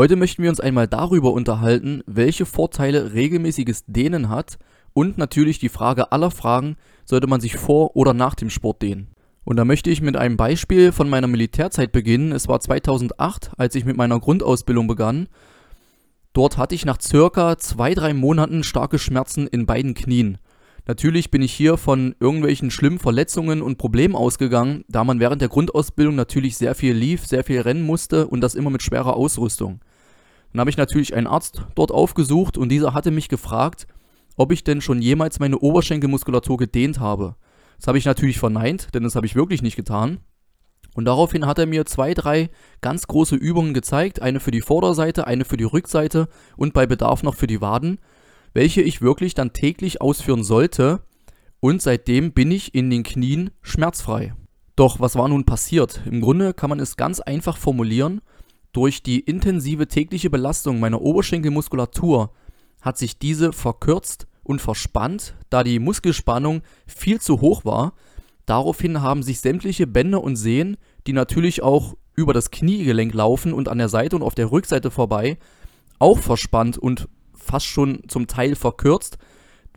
Heute möchten wir uns einmal darüber unterhalten, welche Vorteile regelmäßiges Dehnen hat und natürlich die Frage aller Fragen, sollte man sich vor oder nach dem Sport dehnen. Und da möchte ich mit einem Beispiel von meiner Militärzeit beginnen. Es war 2008, als ich mit meiner Grundausbildung begann. Dort hatte ich nach circa zwei, drei Monaten starke Schmerzen in beiden Knien. Natürlich bin ich hier von irgendwelchen schlimmen Verletzungen und Problemen ausgegangen, da man während der Grundausbildung natürlich sehr viel lief, sehr viel rennen musste und das immer mit schwerer Ausrüstung. Dann habe ich natürlich einen Arzt dort aufgesucht und dieser hatte mich gefragt, ob ich denn schon jemals meine Oberschenkelmuskulatur gedehnt habe. Das habe ich natürlich verneint, denn das habe ich wirklich nicht getan. Und daraufhin hat er mir zwei, drei ganz große Übungen gezeigt, eine für die Vorderseite, eine für die Rückseite und bei Bedarf noch für die Waden welche ich wirklich dann täglich ausführen sollte und seitdem bin ich in den Knien schmerzfrei. Doch was war nun passiert? Im Grunde kann man es ganz einfach formulieren. Durch die intensive tägliche Belastung meiner Oberschenkelmuskulatur hat sich diese verkürzt und verspannt, da die Muskelspannung viel zu hoch war. Daraufhin haben sich sämtliche Bänder und Sehnen, die natürlich auch über das Kniegelenk laufen und an der Seite und auf der Rückseite vorbei, auch verspannt und fast schon zum Teil verkürzt.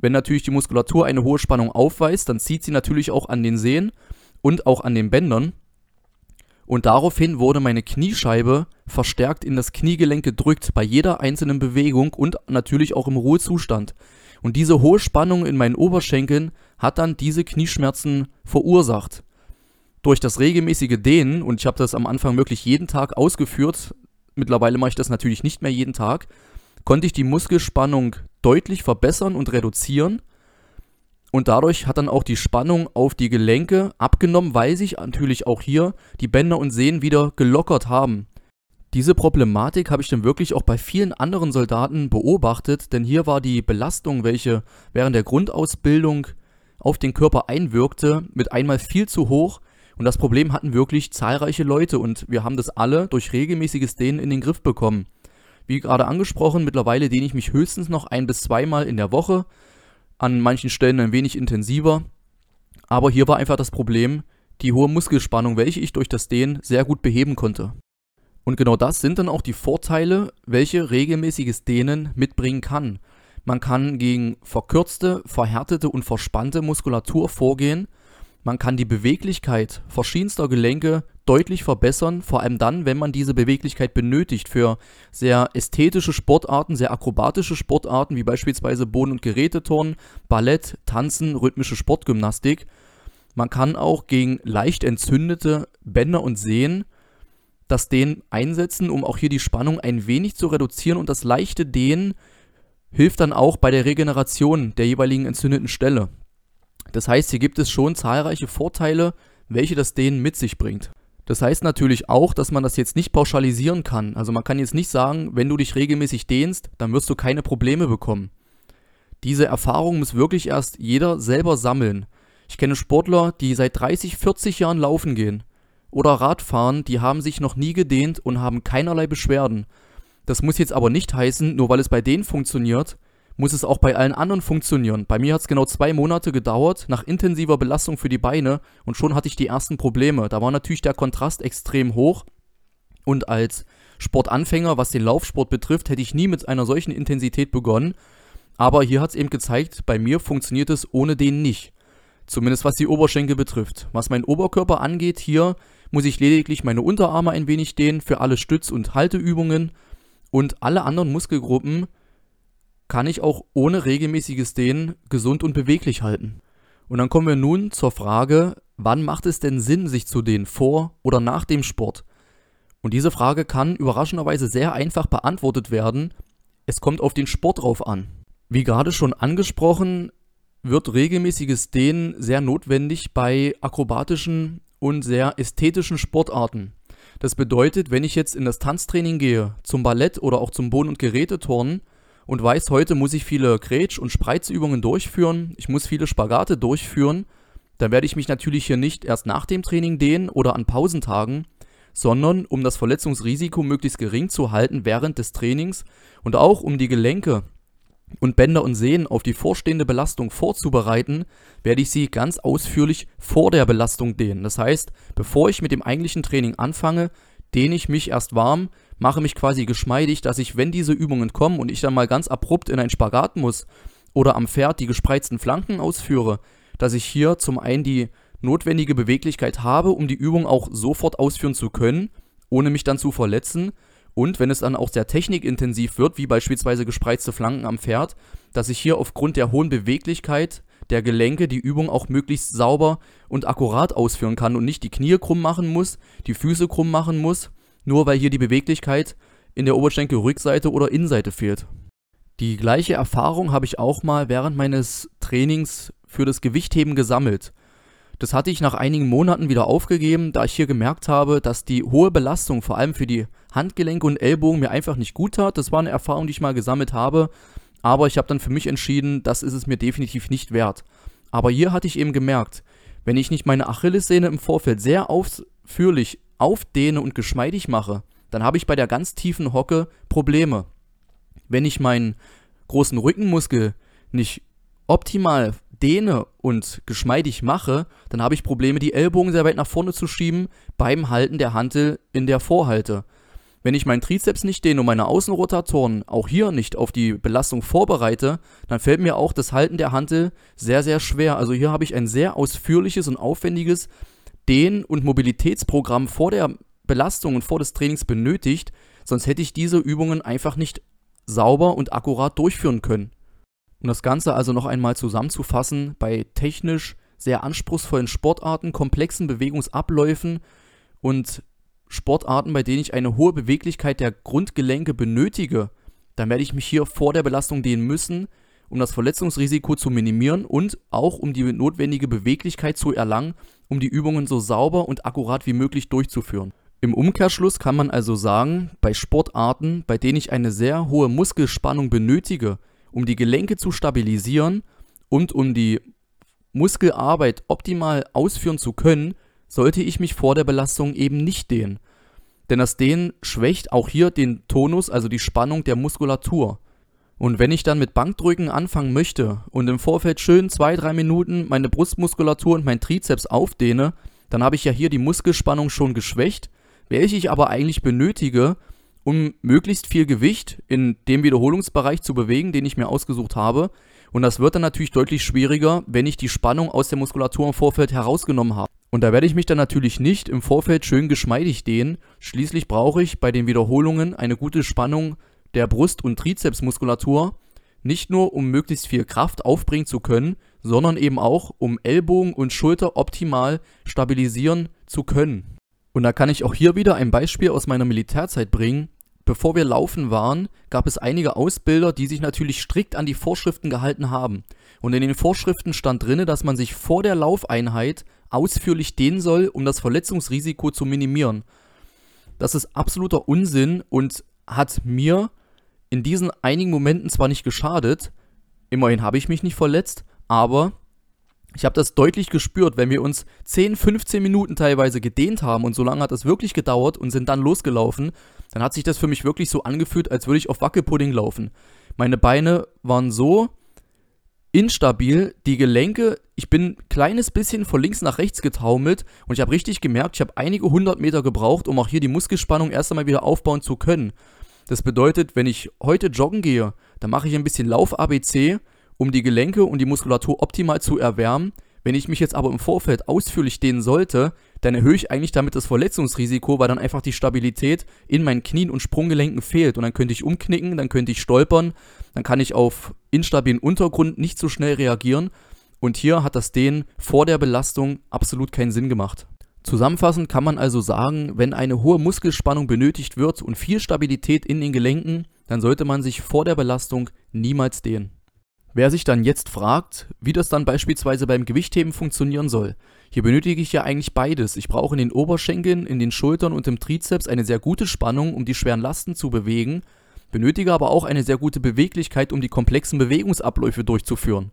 Wenn natürlich die Muskulatur eine hohe Spannung aufweist, dann zieht sie natürlich auch an den Sehnen und auch an den Bändern. Und daraufhin wurde meine Kniescheibe verstärkt in das Kniegelenk gedrückt bei jeder einzelnen Bewegung und natürlich auch im Ruhezustand. Und diese hohe Spannung in meinen Oberschenkeln hat dann diese Knieschmerzen verursacht. Durch das regelmäßige Dehnen, und ich habe das am Anfang wirklich jeden Tag ausgeführt, mittlerweile mache ich das natürlich nicht mehr jeden Tag, konnte ich die Muskelspannung deutlich verbessern und reduzieren. Und dadurch hat dann auch die Spannung auf die Gelenke abgenommen, weil sich natürlich auch hier die Bänder und Sehnen wieder gelockert haben. Diese Problematik habe ich dann wirklich auch bei vielen anderen Soldaten beobachtet, denn hier war die Belastung, welche während der Grundausbildung auf den Körper einwirkte, mit einmal viel zu hoch. Und das Problem hatten wirklich zahlreiche Leute und wir haben das alle durch regelmäßiges Dehnen in den Griff bekommen. Wie gerade angesprochen, mittlerweile dehne ich mich höchstens noch ein bis zweimal in der Woche, an manchen Stellen ein wenig intensiver. Aber hier war einfach das Problem, die hohe Muskelspannung, welche ich durch das Dehnen sehr gut beheben konnte. Und genau das sind dann auch die Vorteile, welche regelmäßiges Dehnen mitbringen kann. Man kann gegen verkürzte, verhärtete und verspannte Muskulatur vorgehen. Man kann die Beweglichkeit verschiedenster Gelenke deutlich verbessern, vor allem dann, wenn man diese Beweglichkeit benötigt für sehr ästhetische Sportarten, sehr akrobatische Sportarten, wie beispielsweise Boden- und Geräteturnen, Ballett, Tanzen, rhythmische Sportgymnastik. Man kann auch gegen leicht entzündete Bänder und Sehnen das Dehnen einsetzen, um auch hier die Spannung ein wenig zu reduzieren und das leichte Dehnen hilft dann auch bei der Regeneration der jeweiligen entzündeten Stelle. Das heißt, hier gibt es schon zahlreiche Vorteile, welche das Dehnen mit sich bringt. Das heißt natürlich auch, dass man das jetzt nicht pauschalisieren kann. Also man kann jetzt nicht sagen, wenn du dich regelmäßig dehnst, dann wirst du keine Probleme bekommen. Diese Erfahrung muss wirklich erst jeder selber sammeln. Ich kenne Sportler, die seit 30, 40 Jahren laufen gehen. Oder Radfahren, die haben sich noch nie gedehnt und haben keinerlei Beschwerden. Das muss jetzt aber nicht heißen, nur weil es bei denen funktioniert, muss es auch bei allen anderen funktionieren. Bei mir hat es genau zwei Monate gedauert, nach intensiver Belastung für die Beine und schon hatte ich die ersten Probleme. Da war natürlich der Kontrast extrem hoch und als Sportanfänger, was den Laufsport betrifft, hätte ich nie mit einer solchen Intensität begonnen. Aber hier hat es eben gezeigt, bei mir funktioniert es ohne den nicht. Zumindest was die Oberschenkel betrifft. Was meinen Oberkörper angeht, hier muss ich lediglich meine Unterarme ein wenig dehnen für alle Stütz- und Halteübungen und alle anderen Muskelgruppen kann ich auch ohne regelmäßiges Dehnen gesund und beweglich halten. Und dann kommen wir nun zur Frage, wann macht es denn Sinn, sich zu dehnen, vor oder nach dem Sport? Und diese Frage kann überraschenderweise sehr einfach beantwortet werden. Es kommt auf den Sport drauf an. Wie gerade schon angesprochen, wird regelmäßiges Dehnen sehr notwendig bei akrobatischen und sehr ästhetischen Sportarten. Das bedeutet, wenn ich jetzt in das Tanztraining gehe, zum Ballett oder auch zum Boden- und Geräteturnen, und weiß, heute muss ich viele Grätsch- und Spreizübungen durchführen, ich muss viele Spagate durchführen, dann werde ich mich natürlich hier nicht erst nach dem Training dehnen oder an Pausentagen, sondern um das Verletzungsrisiko möglichst gering zu halten während des Trainings und auch um die Gelenke und Bänder und Sehnen auf die vorstehende Belastung vorzubereiten, werde ich sie ganz ausführlich vor der Belastung dehnen. Das heißt, bevor ich mit dem eigentlichen Training anfange, dehne ich mich erst warm, mache mich quasi geschmeidig, dass ich, wenn diese Übungen kommen und ich dann mal ganz abrupt in ein Spagat muss oder am Pferd die gespreizten Flanken ausführe, dass ich hier zum einen die notwendige Beweglichkeit habe, um die Übung auch sofort ausführen zu können, ohne mich dann zu verletzen. Und wenn es dann auch sehr technikintensiv wird, wie beispielsweise gespreizte Flanken am Pferd, dass ich hier aufgrund der hohen Beweglichkeit der Gelenke die Übung auch möglichst sauber und akkurat ausführen kann und nicht die Knie krumm machen muss, die Füße krumm machen muss, nur weil hier die Beweglichkeit in der Oberschenkelrückseite oder Innenseite fehlt. Die gleiche Erfahrung habe ich auch mal während meines Trainings für das Gewichtheben gesammelt. Das hatte ich nach einigen Monaten wieder aufgegeben, da ich hier gemerkt habe, dass die hohe Belastung vor allem für die Handgelenke und Ellbogen mir einfach nicht gut tat. Das war eine Erfahrung, die ich mal gesammelt habe, aber ich habe dann für mich entschieden, das ist es mir definitiv nicht wert. Aber hier hatte ich eben gemerkt, wenn ich nicht meine Achillessehne im Vorfeld sehr ausführlich aufdehne und geschmeidig mache, dann habe ich bei der ganz tiefen Hocke Probleme. Wenn ich meinen großen Rückenmuskel nicht optimal dehne und geschmeidig mache, dann habe ich Probleme, die Ellbogen sehr weit nach vorne zu schieben beim Halten der Hantel in der Vorhalte. Wenn ich meinen Trizeps nicht dehne und meine Außenrotatoren auch hier nicht auf die Belastung vorbereite, dann fällt mir auch das Halten der Hantel sehr, sehr schwer. Also hier habe ich ein sehr ausführliches und aufwendiges Dehn- und Mobilitätsprogramm vor der Belastung und vor des Trainings benötigt, sonst hätte ich diese Übungen einfach nicht sauber und akkurat durchführen können. Um das Ganze also noch einmal zusammenzufassen, bei technisch sehr anspruchsvollen Sportarten, komplexen Bewegungsabläufen und Sportarten, bei denen ich eine hohe Beweglichkeit der Grundgelenke benötige, dann werde ich mich hier vor der Belastung dehnen müssen, um das Verletzungsrisiko zu minimieren und auch um die notwendige Beweglichkeit zu erlangen, um die Übungen so sauber und akkurat wie möglich durchzuführen. Im Umkehrschluss kann man also sagen, bei Sportarten, bei denen ich eine sehr hohe Muskelspannung benötige, um die Gelenke zu stabilisieren und um die Muskelarbeit optimal ausführen zu können, sollte ich mich vor der Belastung eben nicht dehnen. Denn das Dehnen schwächt auch hier den Tonus, also die Spannung der Muskulatur. Und wenn ich dann mit Bankdrücken anfangen möchte und im Vorfeld schön zwei, drei Minuten meine Brustmuskulatur und mein Trizeps aufdehne, dann habe ich ja hier die Muskelspannung schon geschwächt, welche ich aber eigentlich benötige, um möglichst viel Gewicht in dem Wiederholungsbereich zu bewegen, den ich mir ausgesucht habe. Und das wird dann natürlich deutlich schwieriger, wenn ich die Spannung aus der Muskulatur im Vorfeld herausgenommen habe. Und da werde ich mich dann natürlich nicht im Vorfeld schön geschmeidig dehnen. Schließlich brauche ich bei den Wiederholungen eine gute Spannung der Brust- und Trizepsmuskulatur, nicht nur um möglichst viel Kraft aufbringen zu können, sondern eben auch um Ellbogen und Schulter optimal stabilisieren zu können. Und da kann ich auch hier wieder ein Beispiel aus meiner Militärzeit bringen. Bevor wir laufen waren, gab es einige Ausbilder, die sich natürlich strikt an die Vorschriften gehalten haben. Und in den Vorschriften stand drin, dass man sich vor der Laufeinheit ausführlich dehnen soll, um das Verletzungsrisiko zu minimieren. Das ist absoluter Unsinn und hat mir in diesen einigen Momenten zwar nicht geschadet, immerhin habe ich mich nicht verletzt, aber ich habe das deutlich gespürt, wenn wir uns 10, 15 Minuten teilweise gedehnt haben und so lange hat das wirklich gedauert und sind dann losgelaufen, dann hat sich das für mich wirklich so angefühlt, als würde ich auf Wackelpudding laufen. Meine Beine waren so instabil, die Gelenke, ich bin ein kleines bisschen von links nach rechts getaumelt und ich habe richtig gemerkt, ich habe einige hundert Meter gebraucht, um auch hier die Muskelspannung erst einmal wieder aufbauen zu können. Das bedeutet, wenn ich heute joggen gehe, dann mache ich ein bisschen Lauf-ABC um die Gelenke und die Muskulatur optimal zu erwärmen. Wenn ich mich jetzt aber im Vorfeld ausführlich dehnen sollte, dann erhöhe ich eigentlich damit das Verletzungsrisiko, weil dann einfach die Stabilität in meinen Knien und Sprunggelenken fehlt. Und dann könnte ich umknicken, dann könnte ich stolpern, dann kann ich auf instabilen Untergrund nicht so schnell reagieren. Und hier hat das Dehnen vor der Belastung absolut keinen Sinn gemacht. Zusammenfassend kann man also sagen, wenn eine hohe Muskelspannung benötigt wird und viel Stabilität in den Gelenken, dann sollte man sich vor der Belastung niemals dehnen. Wer sich dann jetzt fragt, wie das dann beispielsweise beim Gewichtheben funktionieren soll, hier benötige ich ja eigentlich beides. Ich brauche in den Oberschenkeln, in den Schultern und im Trizeps eine sehr gute Spannung, um die schweren Lasten zu bewegen, benötige aber auch eine sehr gute Beweglichkeit, um die komplexen Bewegungsabläufe durchzuführen.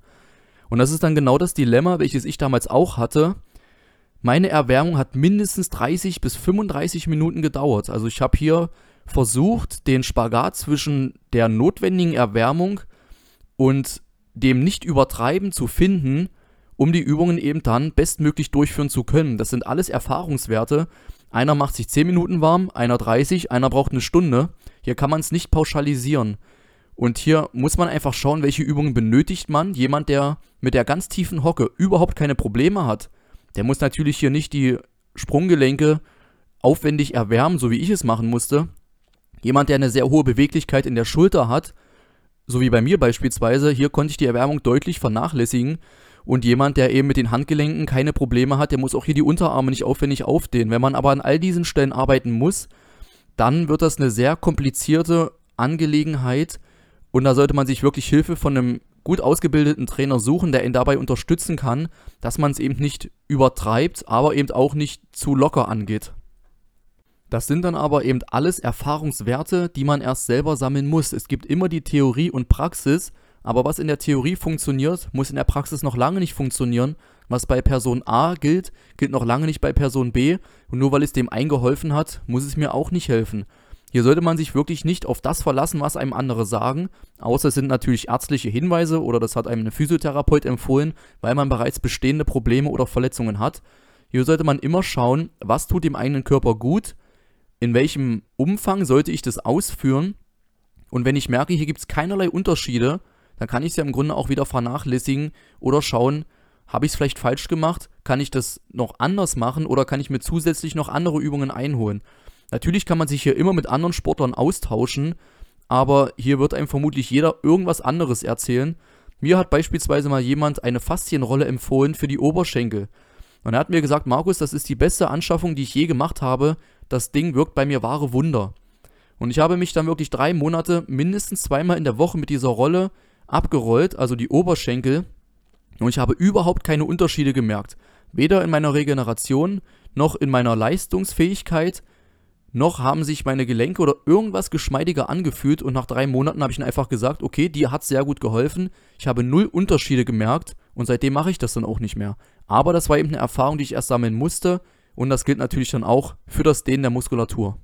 Und das ist dann genau das Dilemma, welches ich damals auch hatte. Meine Erwärmung hat mindestens 30 bis 35 Minuten gedauert. Also ich habe hier versucht, den Spagat zwischen der notwendigen Erwärmung und dem Nicht-Übertreiben zu finden, um die Übungen eben dann bestmöglich durchführen zu können. Das sind alles Erfahrungswerte Einer macht sich 10 Minuten warm, einer 30, einer braucht eine Stunde. Hier kann man es nicht pauschalisieren. Und hier muss man einfach schauen, welche Übungen benötigt man. Jemand, der mit der ganz tiefen Hocke überhaupt keine Probleme hat, der muss natürlich hier nicht die Sprunggelenke aufwendig erwärmen, so wie ich es machen musste. Jemand, der eine sehr hohe Beweglichkeit in der Schulter hat, so wie bei mir beispielsweise, hier konnte ich die Erwärmung deutlich vernachlässigen. Und jemand, der eben mit den Handgelenken keine Probleme hat, der muss auch hier die Unterarme nicht aufwendig aufdehnen. Wenn man aber an all diesen Stellen arbeiten muss, dann wird das eine sehr komplizierte Angelegenheit und da sollte man sich wirklich Hilfe von einem gut ausgebildeten Trainer suchen, der ihn dabei unterstützen kann, dass man es eben nicht übertreibt, aber eben auch nicht zu locker angeht. Das sind dann aber eben alles Erfahrungswerte, die man erst selber sammeln muss. Es gibt immer die Theorie und Praxis, aber was in der Theorie funktioniert, muss in der Praxis noch lange nicht funktionieren. Was bei Person A gilt, gilt noch lange nicht bei Person B. Und nur weil es dem eingeholfen hat, muss es mir auch nicht helfen. Hier sollte man sich wirklich nicht auf das verlassen, was einem andere sagen, außer es sind natürlich ärztliche Hinweise oder das hat einem ein Physiotherapeut empfohlen, weil man bereits bestehende Probleme oder Verletzungen hat. Hier sollte man immer schauen, was tut dem eigenen Körper gut, in welchem Umfang sollte ich das ausführen und wenn ich merke, hier gibt es keinerlei Unterschiede, dann kann ich es ja im Grunde auch wieder vernachlässigen oder schauen, habe ich es vielleicht falsch gemacht, kann ich das noch anders machen oder kann ich mir zusätzlich noch andere Übungen einholen. Natürlich kann man sich hier immer mit anderen Sportlern austauschen, aber hier wird einem vermutlich jeder irgendwas anderes erzählen. Mir hat beispielsweise mal jemand eine Faszienrolle empfohlen für die Oberschenkel. Und er hat mir gesagt, Markus, das ist die beste Anschaffung, die ich je gemacht habe. Das Ding wirkt bei mir wahre Wunder. Und ich habe mich dann wirklich drei Monate mindestens zweimal in der Woche mit dieser Rolle abgerollt, also die Oberschenkel. Und ich habe überhaupt keine Unterschiede gemerkt. Weder in meiner Regeneration noch in meiner Leistungsfähigkeit noch haben sich meine Gelenke oder irgendwas geschmeidiger angefühlt und nach drei Monaten habe ich dann einfach gesagt, okay, die hat sehr gut geholfen. Ich habe null Unterschiede gemerkt und seitdem mache ich das dann auch nicht mehr. Aber das war eben eine Erfahrung, die ich erst sammeln musste und das gilt natürlich dann auch für das Dehnen der Muskulatur.